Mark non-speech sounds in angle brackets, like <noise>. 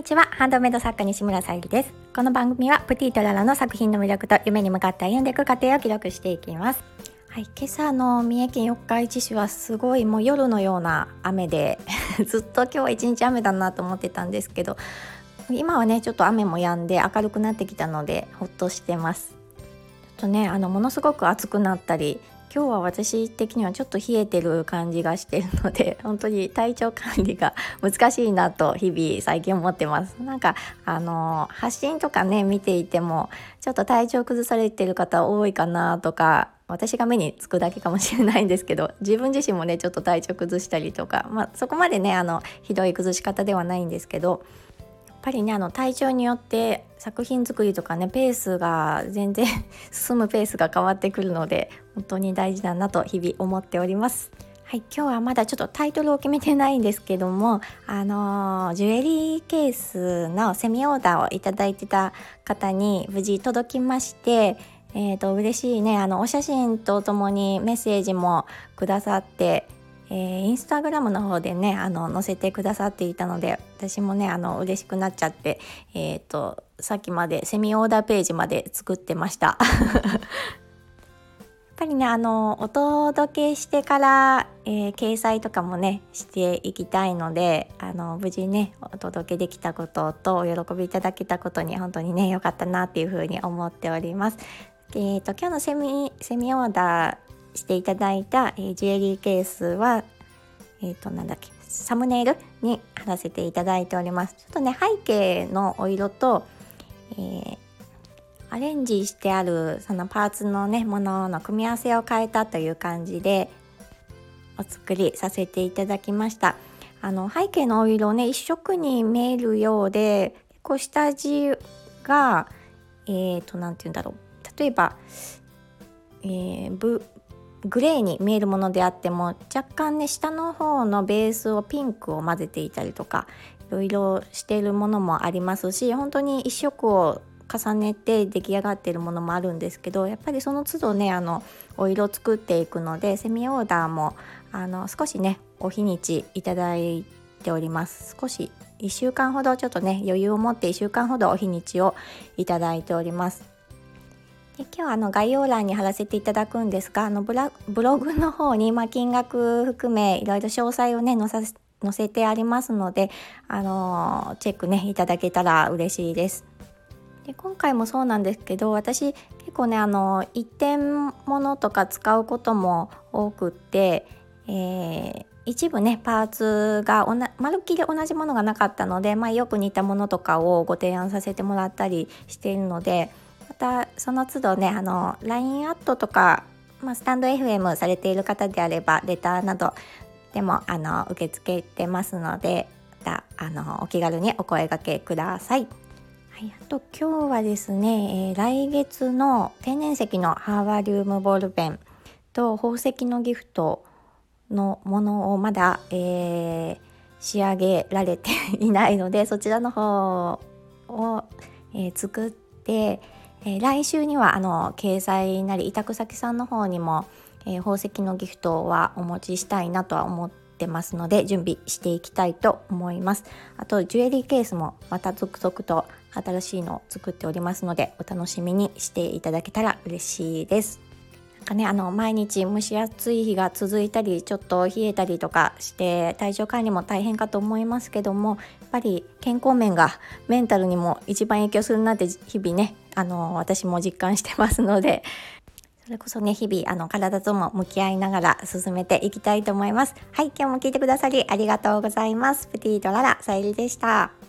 にちは。ハンドメイド作家西村さゆりです。この番組はプティとララの作品の魅力と夢に向かって歩んでいく過程を記録していきます。はい、今朝の三重県四日市市はすごいもう夜のような雨で <laughs> ずっと今日は一日雨だなと思ってたんですけど今はねちょっと雨も止んで明るくなってきたのでほっとしてます。ちょっとねあのものすごく暑くなったり今日は私的にはちょっと冷えてる感じがしてるので <laughs> 本当に体調管理が <laughs> 難しいなと日々最近思ってます。なんかあの発信とかね見ていてもちょっと体調崩されてる方多いかなとか私が目につくだけかもしれないんですけど <laughs> 自分自身もねちょっと体調崩したりとか、まあ、そこまでねあのひどい崩し方ではないんですけどぱりねあの体調によって作品作りとかねペースが全然 <laughs> 進むペースが変わってくるので本当に大事だなと日々思っております。はい、今日はまだちょっとタイトルを決めてないんですけども、あの、ジュエリーケースのセミオーダーをいただいてた方に無事届きまして、えーと嬉しいねあのお写真とともにメッセージもくださってえー、インスタグラムの方でねあの載せてくださっていたので私もねあの嬉しくなっちゃって、えーと、さっきまでセミオーダーページまで作ってました。<laughs> やっぱりねあのお届けしてから、えー、掲載とかもねしていきたいのであの無事ねお届けできたこととお喜びいただけたことに本当にね良かったなっていうふうに思っております。えーと、と今日のセミセミオーダーしていただいた、えー、ジュエリーケースはえっ、ー、となんだっけサムネイルに貼らせていただいております。ちょっとね背景のお色と、えー、アレンジしてあるそのパーツのねものの組み合わせを変えたという感じでお作りさせていただきました。あの背景のお色ね一色に見えるようでこう下地がえっ、ー、と何て言うんだろう。例えば、えー、ブグレーに見えるものであっても若干ね下の方のベースをピンクを混ぜていたりとかいろいろしているものもありますし本当に一色を重ねて出来上がっているものもあるんですけどやっぱりその都度ねあのお色作っていくのでセミオーダーもあの少しねお日にちいただいております。少し1週間ほどちょっとね余裕を持って1週間ほどお日にちをいただいております。で今日あの概要欄に貼らせていただくんですがあのブログの方に、まあ、金額含めいろいろ詳細をね載さ載せてありますので、あのチェックねいただけたら嬉しいです。で今回もそうなんですけど私結構ねあの一点物とか使うことも多くって、えー、一部ねパーツがおなまるっきり同じものがなかったので、まあ、よく似たものとかをご提案させてもらったりしているのでたその都度ねあの LINE アットとか、まあ、スタンド FM されている方であればレターなどでもあの受け付けてますのでまたあのお気軽にお声がけください。はい、あと今日はですね、えー、来月の天然石のハーバリウムボールペンと宝石のギフトのものをまだ、えー、仕上げられていないのでそちらの方を、えー、作って、えー、来週にはあの掲載なり委託先さんの方にも、えー、宝石のギフトはお持ちしたいなとは思ってますので準備していきたいと思います。あとジュエリーケースもまた続々と新しいのを作っておりますのでお楽しみにしていただけたら嬉しいです。なんかねあの毎日蒸し暑い日が続いたりちょっと冷えたりとかして体調管理も大変かと思いますけどもやっぱり健康面がメンタルにも一番影響するなって日々ねあの私も実感してますのでそれこそね日々あの体とも向き合いながら進めていきたいと思います。はい今日も聞いてくださりありがとうございます。プティーララさゆりでした。